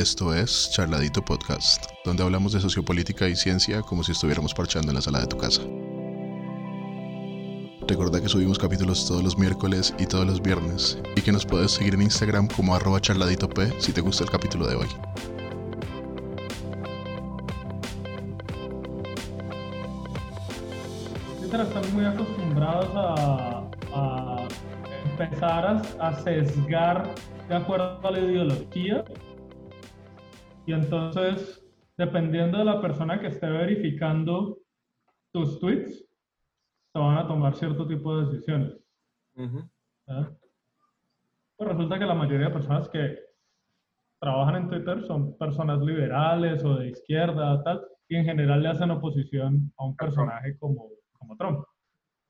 Esto es Charladito Podcast, donde hablamos de sociopolítica y ciencia como si estuviéramos parchando en la sala de tu casa. Recuerda que subimos capítulos todos los miércoles y todos los viernes, y que nos puedes seguir en Instagram como arroba charladitop si te gusta el capítulo de hoy. están muy acostumbrados a, a empezar a, a, sesgar de acuerdo a la ideología. Y entonces, dependiendo de la persona que esté verificando tus tweets, se van a tomar cierto tipo de decisiones. Pues resulta que la mayoría de personas que trabajan en Twitter son personas liberales o de izquierda, tal, y en general le hacen oposición a un personaje como como Trump.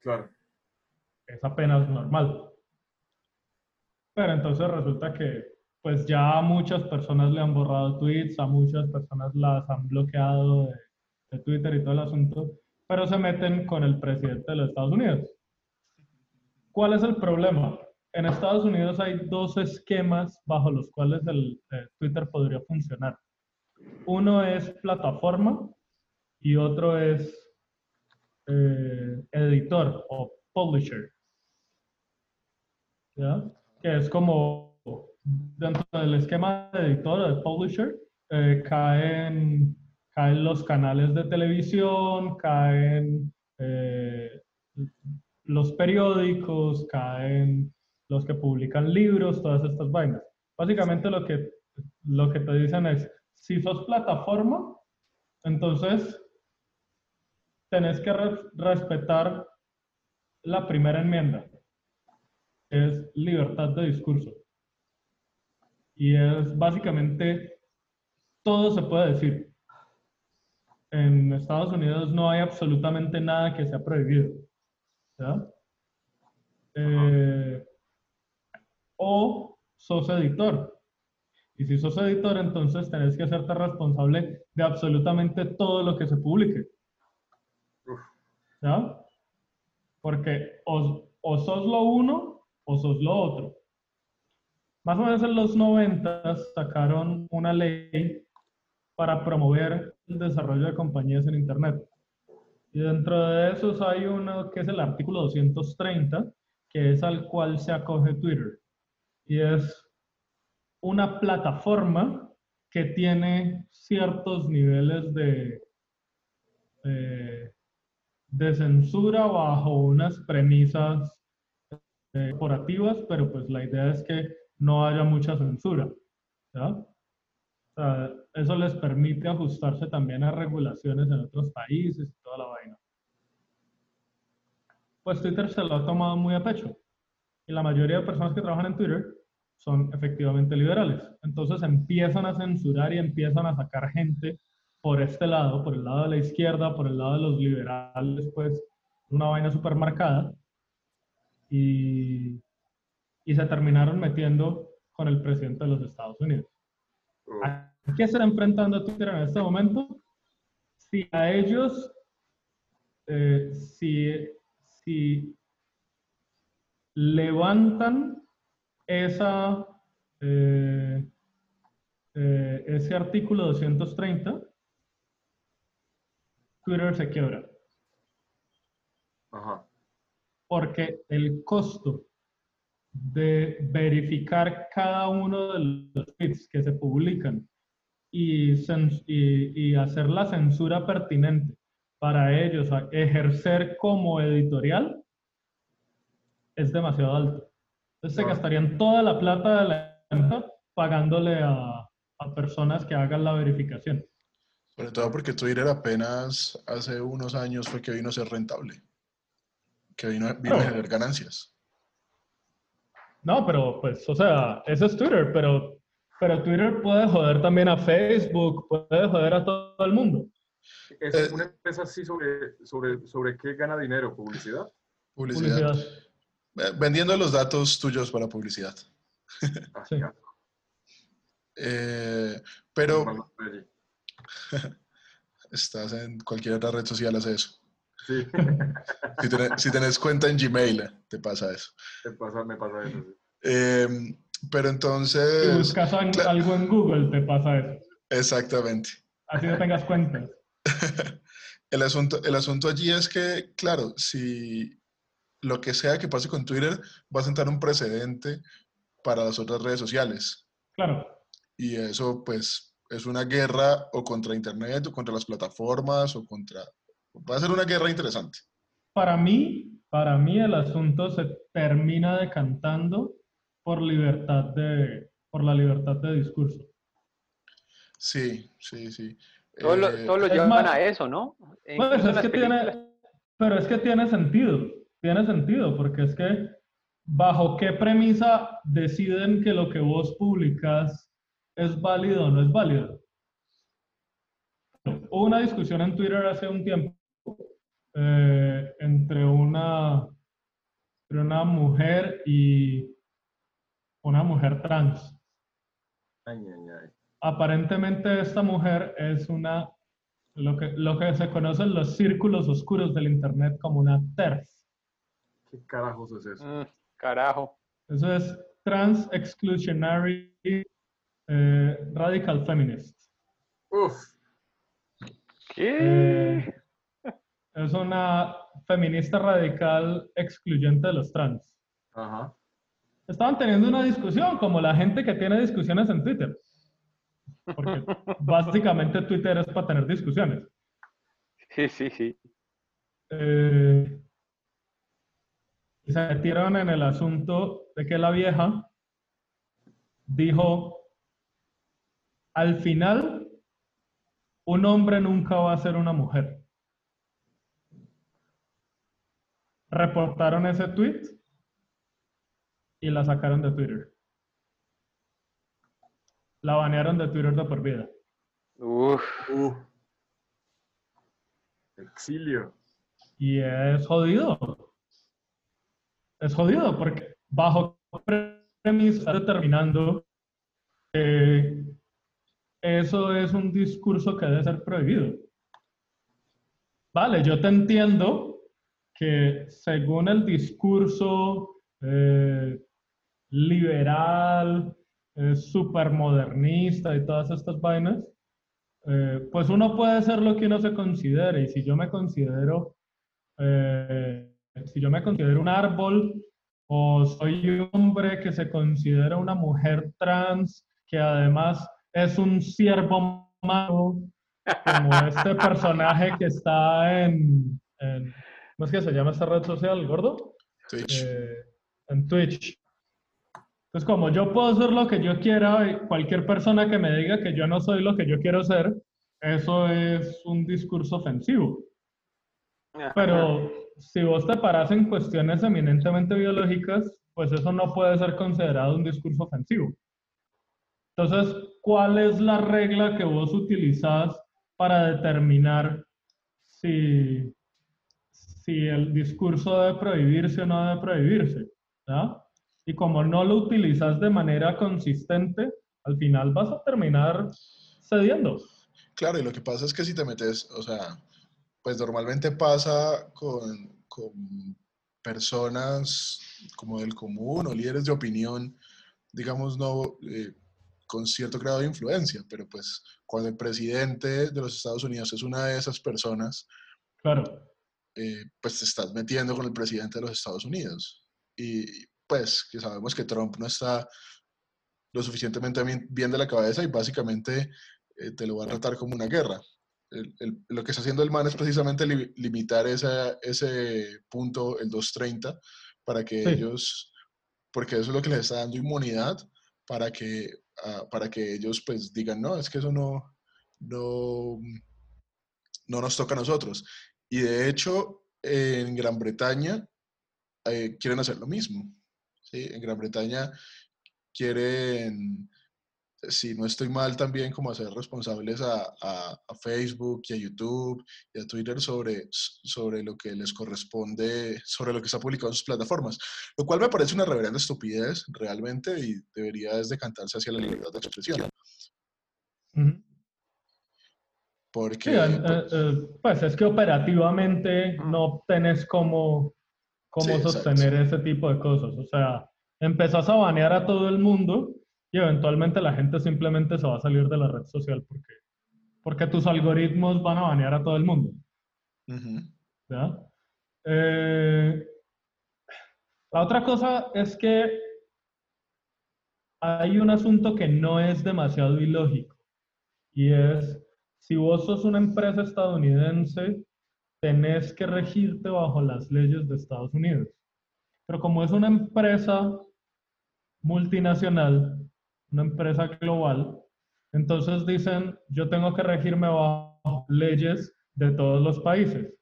Claro. Es apenas normal. Pero entonces resulta que pues ya a muchas personas le han borrado tweets, a muchas personas las han bloqueado de, Twitter y todo el asunto, pero se meten con el presidente de los Estados Unidos. ¿Cuál es el problema? En Estados Unidos hay dos esquemas bajo los cuales el, el Twitter podría funcionar. Uno es plataforma y otro es eh, editor o publisher. ¿Ya? Que es como dentro del esquema de editor de publisher, eh, caen, caen los canales de televisión, caen eh, los periódicos, caen los que publican libros, todas estas vainas. Básicamente lo que, lo que te dicen es, si sos plataforma, entonces tenés que respetar la primera enmienda, es libertad de discurso. Y es básicamente, todo se puede decir. En Estados Unidos no hay absolutamente nada que sea prohibido. Eh, o sos editor. Y si sos editor, entonces tenés que hacerte responsable de absolutamente todo lo que se publique. ¿no? Porque o, o sos lo uno o sos lo otro. Más o menos en los 90 sacaron una ley para promover el desarrollo de compañías en Internet. Y dentro de esos hay uno que es el artículo 230, que es al cual se acoge Twitter. Y es una plataforma que tiene ciertos niveles de, de de censura bajo unas premisas eh, corporativas, pero pues la idea es que no haya mucha censura. ¿ya? eso les permite ajustarse también a regulaciones en otros países y toda la vaina. Pues Twitter se lo ha tomado muy a pecho. Y la mayoría de personas que trabajan en Twitter son efectivamente liberales. Entonces empiezan a censurar y empiezan a sacar gente por este lado, por el lado de la izquierda, por el lado de los liberales, pues una vaina súper marcada. Y, y se terminaron metiendo con el presidente de los Estados Unidos. ¿A qué se está enfrentando Twitter en este momento? Si a ellos, eh, si, si levantan esa, eh, eh, ese artículo 230, Twitter se quiebra. Ajá. Porque el costo de verificar cada uno de los tweets que se publican y, y, hacer la censura pertinente para ellos ejercer como editorial es demasiado alto. Entonces se gastarían toda la plata de la empresa pagándole a, a personas que hagan la verificación. Sobre todo porque Twitter apenas hace unos años fue que vino a ser rentable, que vino, a generar ganancias. No, pero pues, o sea, eso es Twitter, pero, pero Twitter puede joder también a Facebook, puede joder a todo el mundo. ¿Es eh, una empresa así sobre, sobre, sobre qué gana dinero? ¿Publicidad? Publicidad. Vendiendo los datos tuyos para publicidad. Ah, sí. eh, pero... Estás en cualquier otra red social, hace eso. Sí. si, tenés, cuenta en Gmail, te pasa eso. Te pasa, me pasa eso. Em, Pero Si entonces, buscas an- cla- algo en Google, te pasa eso. exactamente. Así no tengas cuentas. El asunto, el asunto allí es que, claro, si lo que sea que pase con Twitter va a sentar un precedente para las otras redes sociales. Claro. Y eso, pues, es una guerra o contra Internet o contra las plataformas o contra... Va a ser una guerra interesante. Para mí, para mí el asunto se termina decantando por libertad de, por la libertad de discurso. Sí, sí, sí. Todos lo, Eh, todos lo es llevan más- a eso, ¿no? Pues incluso en es las que películas. tiene, pero es que tiene sentido, tiene sentido, porque es que bajo qué premisa deciden que lo que vos publicas es válido o no es válido. Hubo una discusión en Twitter hace un tiempo eh, entre una, entre una mujer y una mujer trans. Ay, ay, ay. Aparentemente esta mujer es una, lo que, lo que se conoce en los círculos oscuros del Internet como una TERF. ¿Qué carajos es eso? Mm, carajo. Eso es Trans Exclusionary eh, Radical Feminist. Uf, ¿Qué? Eh, es una feminista radical excluyente de los trans. ajá. Estaban teniendo una discusión como la gente que tiene discusiones en Twitter. Porque básicamente Twitter es para tener discusiones. Sí, sí, sí. Eh, y se metieron en el asunto de que la vieja dijo, al final, un hombre nunca va a ser una mujer. Reportaron ese tweet y la sacaron de Twitter. La banearon de Twitter de por vida. Uf, Uf. Exilio. Y es jodido. Es jodido porque bajo premisa está determinando que eso es un discurso que debe ser prohibido. Vale, yo te entiendo que según el discurso eh, liberal, eh, supermodernista y todas estas vainas, eh, pues uno puede ser lo que uno se considere. Y si yo me considero, eh, si yo me considero un árbol, o soy un hombre que se considera una mujer trans, que además es un siervo malo, como este personaje que está en, en- ¿cómo es que se llama esta red social, gordo? Twitch. eh, en Twitch. Entonces, como yo puedo ser lo que yo quiera, y cualquier persona que me diga que yo no soy lo que yo quiero ser, eso es un discurso ofensivo. Pero si vos te paras en cuestiones eminentemente biológicas, pues eso no puede ser considerado un discurso ofensivo. Entonces, ¿cuál es la regla que vos utilizás para determinar si, si el discurso debe prohibirse o no debe prohibirse? ¿ya? Y como no lo utilizas de manera consistente, al final vas a terminar cediendo. Claro, y lo que pasa es que si te metes, o sea, pues normalmente pasa con, con personas como del común o líderes de opinión, digamos, no eh, con cierto grado de influencia, pero pues cuando el presidente de los Estados Unidos es una de esas personas, Claro. Eh, pues te estás metiendo con el presidente de los Estados Unidos. Y pues que sabemos que Trump no está lo suficientemente bien- de la cabeza y básicamente eh, te lo va a tratar como una guerra. El- el- lo que está haciendo el man es precisamente li- limitar esa- ese punto, el 230, para que Sí. ellos, porque eso es lo que les está dando inmunidad para que, ah, para que ellos pues digan, no, es que eso no, no, no nos toca a nosotros. Y de hecho, en Gran Bretaña eh, quieren hacer lo mismo. ¿sí? En Gran Bretaña quieren, si no estoy mal, también como hacer responsables a, a- Facebook y a YouTube y a Twitter sobre, sobre lo que les corresponde, sobre lo que está publicado en sus plataformas. Lo cual me parece una reverenda estupidez realmente y debería decantarse hacia la libertad de expresión. Ujú. Porque, Sí, eh, eh, eh, pues es que operativamente no tenés cómo, cómo Sí, exacto. sostener ese tipo de cosas. O sea, empezás a banear a todo el mundo y eventualmente la gente simplemente se va a salir de la red social porque, porque tus algoritmos van a banear a todo el mundo. Eh, la otra cosa es que hay un asunto que no es demasiado ilógico y es, si vos sos una empresa estadounidense, tenés que regirte bajo las leyes de Estados Unidos. Pero como es una empresa multinacional, una empresa global, entonces dicen, yo tengo que regirme bajo leyes de todos los países.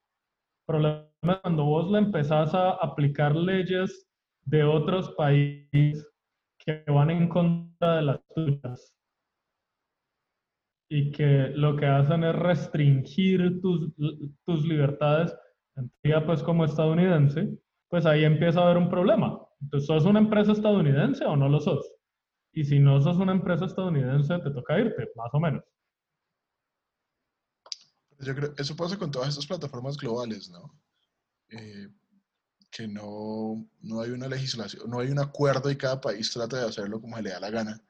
Problema es cuando vos le empezás a aplicar leyes de otros países que van en contra de las tuyas y que lo que hacen es restringir tus, tus libertades, en teoría, pues como estadounidense, pues ahí empieza a haber un problema. Entonces, ¿sos una empresa estadounidense o no lo sos? Y si no sos una empresa estadounidense, te toca irte, más o menos. Yo creo, eso pasa con todas estas plataformas globales, ¿no? Eh, que no, no hay una legislación, no hay un acuerdo y cada país trata de hacerlo como se le da la gana.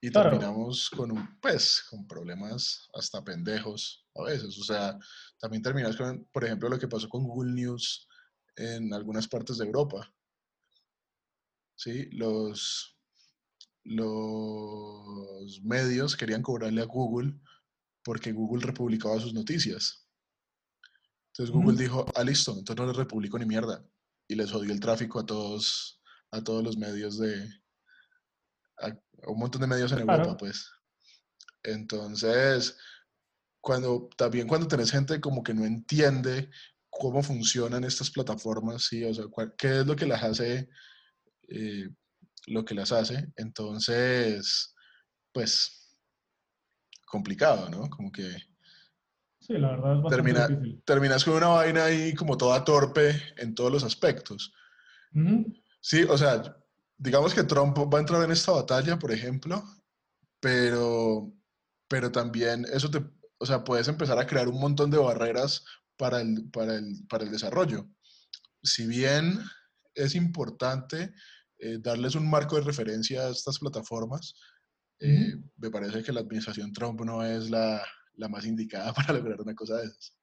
Y Claro. terminamos con un, pues, con problemas hasta pendejos a veces. O sea, también terminas con, por ejemplo, lo que pasó con Google News en algunas partes de Europa. Sí, los, los medios querían cobrarle a Google porque Google republicaba sus noticias. Entonces Google dijo, ah, listo, entonces no les republico ni mierda. Y les jodió el tráfico a todos, a todos los medios de, a, a un montón de medios en Claro. Europa, pues. Entonces, cuando, también cuando tenés gente como que no entiende cómo funcionan estas plataformas, sí, o sea, cuál- qué es lo que las hace, eh, lo que las hace, entonces, pues, complicado, ¿no? Como que Sí, la verdad es bastante termina, difícil. terminas con una vaina ahí como toda torpe en todos los aspectos. Sí, o sea, digamos que Trump va a entrar en esta batalla, por ejemplo, pero, pero también eso te, o sea, puedes empezar a crear un montón de barreras para el, para el, para el desarrollo. Si bien es importante eh, darles un marco de referencia a estas plataformas, eh, me parece que la administración Trump no es la, la más indicada para lograr una cosa de esas.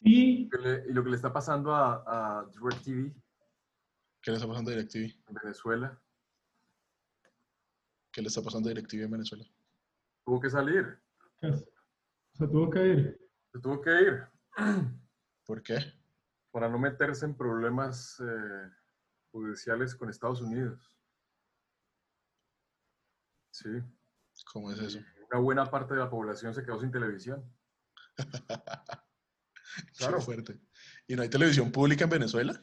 Y ¿Qué le- Y lo que le está pasando a, a DirecTV ¿Qué le está pasando a DirecTV? en Venezuela, ¿Qué le está pasando a DirecTV en Venezuela? tuvo que salir, se tuvo que ir. se tuvo que ir ¿Por qué? para no meterse en problemas eh, judiciales con Estados Unidos. Sí, ¿Cómo es eso? una buena parte de la población se quedó sin televisión. Claro. Qué fuerte. ¿Y no hay televisión pública en Venezuela?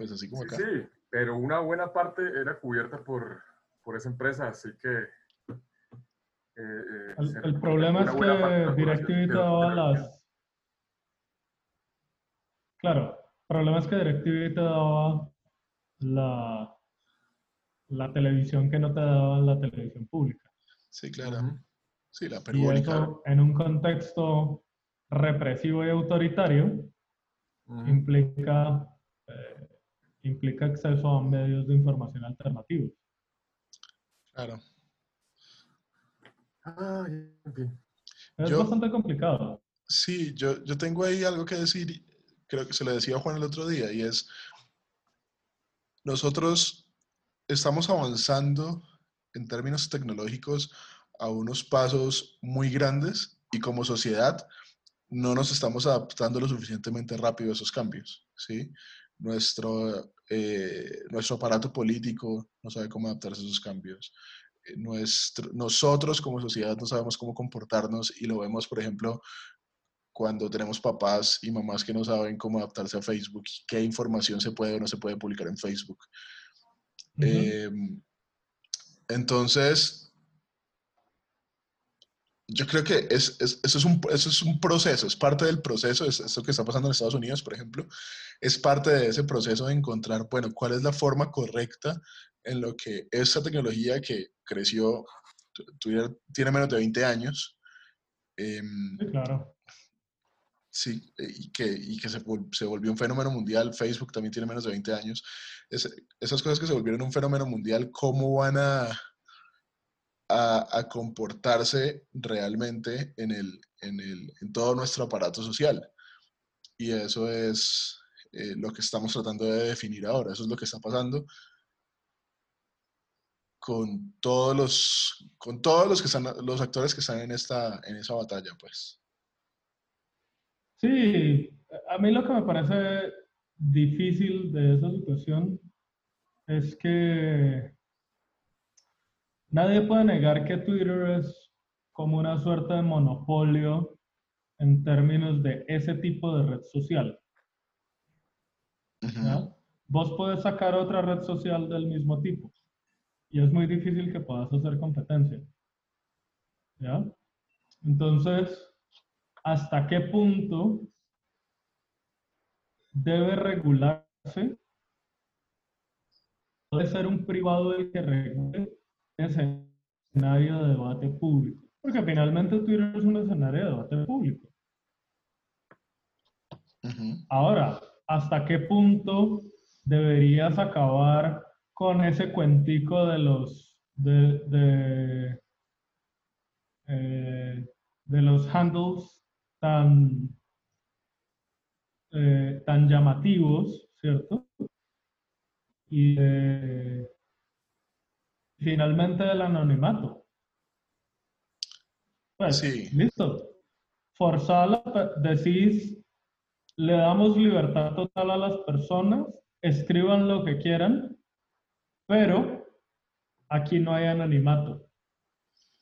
Pues así como Sí, acá. sí, pero una buena parte era cubierta por, por esa empresa, así que... eh, eh, El, problema es que DirecTV daba las... Claro, el problema es que DirecTV te daba la, la televisión que no te daba la televisión pública. Sí, claro. Sí, la Y pergólica. eso en un contexto represivo y autoritario implica, implica acceso a medios de información alternativos. Claro. Ay, en fin. Es Yo- bastante complicado. Sí, yo, yo tengo ahí algo que decir, creo que se lo decía a Juan el otro día, y es, nosotros estamos avanzando en términos tecnológicos a unos pasos muy grandes y como sociedad no nos estamos adaptando lo suficientemente rápido a esos cambios, ¿sí? Nuestro, eh, nuestro aparato político no sabe cómo adaptarse a esos cambios. Eh, Nuestro, nosotros como sociedad no sabemos cómo comportarnos y lo vemos, por ejemplo, cuando tenemos papás y mamás que no saben cómo adaptarse a Facebook, qué información se puede o no se puede publicar en Facebook. Eh, entonces, yo creo que es, es- eso, es un, eso es un proceso, es parte del proceso, es esto que está pasando en Estados Unidos, por ejemplo, es parte de ese proceso de encontrar, bueno, cuál es la forma correcta en lo que esa tecnología que creció, tuviera- tiene menos de 20 años, Sí, claro. Sí, eh, y que, y que se, se volvió un fenómeno mundial. Facebook también tiene menos de 20 años. Es- esas cosas que se volvieron un fenómeno mundial, ¿cómo van a, a, comportarse realmente en, el, en, el, en todo nuestro aparato social? Y eso es eh, lo que estamos tratando de definir ahora. Eso es lo que está pasando con todos los, con todos los que están, los actores que están en esta, en esa batalla, pues. Sí, a mí lo que me parece difícil de esa situación es que nadie puede negar que Twitter es como una suerte de monopolio en términos de ese tipo de red social. Ujú. ¿ya? Vos puedes sacar otra red social del mismo tipo y es muy difícil que puedas hacer competencia. ¿Ya? Entonces, ¿hasta qué punto debe regularse? Puede ser un privado el que regule escenario de debate público, porque finalmente Twitter es un escenario de debate público. Ahora, ¿hasta qué punto deberías acabar con ese cuentico de los de, de, eh, de los handles tan eh, tan llamativos, ¿cierto? Y de- finalmente del anonimato. Pues, Sí. listo. Forzada, decís, le damos libertad total a las personas, escriban lo que quieran, pero aquí no hay anonimato.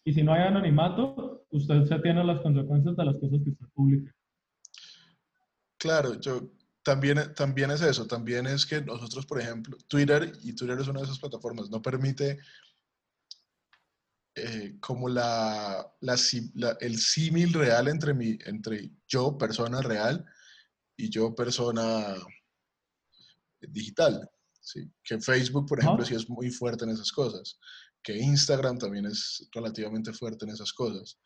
Y si no hay anonimato, usted se tiene las consecuencias de las cosas que usted publica. Claro, yo también, también es eso, también es que nosotros, por ejemplo, Twitter, y Twitter es una de esas plataformas, no permite eh, como la, la la- el símil real entre, mi, entre yo, persona real, y yo, persona digital. ¿sí? Que Facebook, por ejemplo, Ajá. sí es muy fuerte en esas cosas, que Instagram también es relativamente fuerte en esas cosas.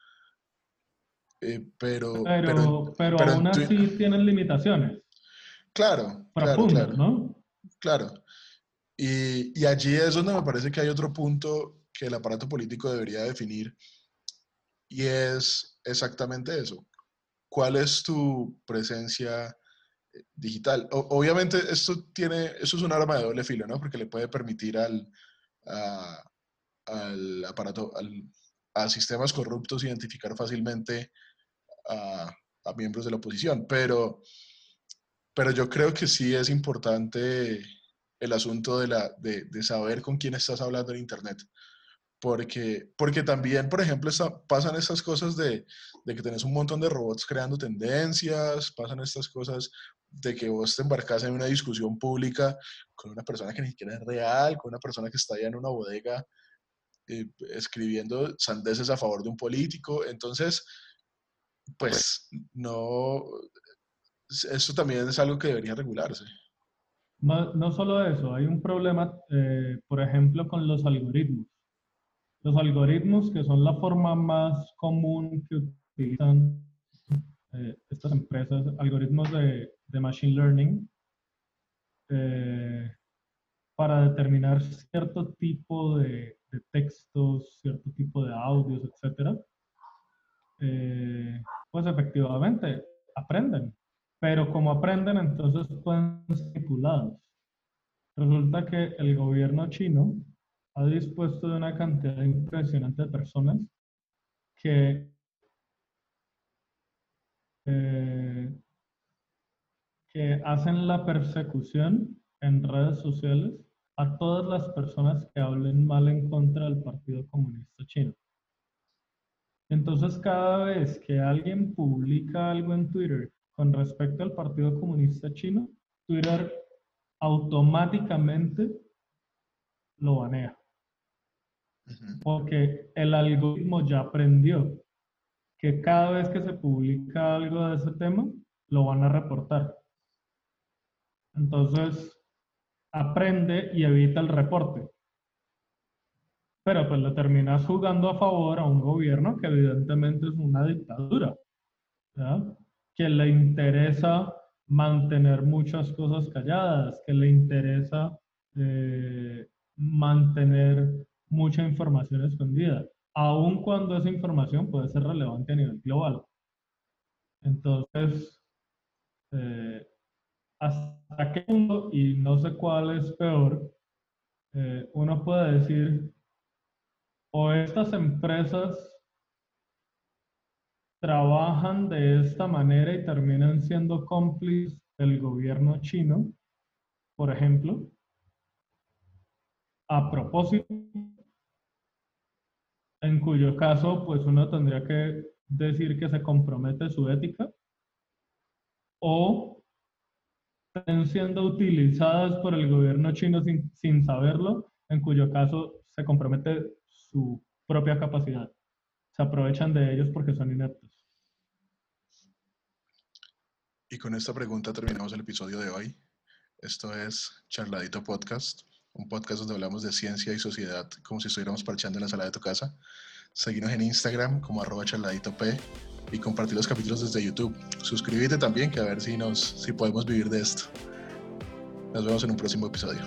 Eh, pero, pero, Pero, pero, pero aún así tienen limitaciones claro, claro, claro. ¿no? Claro. Y, y allí es donde me parece que hay otro punto que el aparato político debería definir y es exactamente eso. ¿Cuál es tu presencia eh, digital? Obviamente esto tiene, eso es un arma de doble filo, ¿no? Porque le puede permitir al, al aparato, al- a sistemas corruptos identificar fácilmente a, a miembros de la oposición, pero, pero yo creo que sí es importante el asunto de, la, de, de saber con quién estás hablando en Internet. Porque, porque también, por ejemplo, pasan estas cosas de, de que tenés un montón de robots creando tendencias, pasan estas cosas de que vos te embarcas en una discusión pública con una persona que ni siquiera es real, con una persona que está allá en una bodega eh, escribiendo sandeces a favor de un político. Entonces, pues no, eso también es algo que debería regularse. No, no solo eso, hay un problema, eh, por ejemplo, con los algoritmos. Los algoritmos, que son la forma más común que utilizan eh, estas empresas, algoritmos de, de machine learning, eh, para determinar cierto tipo de, de textos, cierto tipo de audios, etc. eh, pues efectivamente aprenden. Pero como aprenden, entonces pueden ser manipulados. Resulta que el gobierno chino ha dispuesto de una cantidad impresionante de personas que eh, que hacen la persecución en redes sociales a todas las personas que hablen mal en contra del Partido Comunista Chino. Entonces, cada vez que alguien publica algo en Twitter con respecto al Partido Comunista Chino, Twitter automáticamente lo banea. Porque el algoritmo ya aprendió que cada vez que se publica algo de ese tema, lo van a reportar. Entonces, aprende y evita el reporte. Pero pues le terminas jugando a favor a un gobierno que evidentemente es una dictadura. que le interesa mantener muchas cosas calladas, que le interesa eh, mantener mucha información escondida, aun cuando esa información puede ser relevante a nivel global. Entonces, eh, ¿hasta qué punto, y no sé cuál es peor, eh, uno puede decir, o estas empresas trabajan de esta manera y terminan siendo cómplices del gobierno chino, por ejemplo, a propósito, en cuyo caso, pues uno tendría que decir que se compromete su ética, o están siendo utilizadas por el gobierno chino sin, sin saberlo, en cuyo caso se compromete su propia capacidad. Se aprovechan de ellos porque son ineptos. Y con esta pregunta terminamos el episodio de hoy. Esto es Charladito Podcast, un podcast donde hablamos de ciencia y sociedad como si estuviéramos parchando en la sala de tu casa. Seguimos en Instagram como arroba charladito P y compartir los capítulos desde YouTube. Suscríbete también que a ver si, nos, si podemos vivir de esto. Nos vemos en un próximo episodio.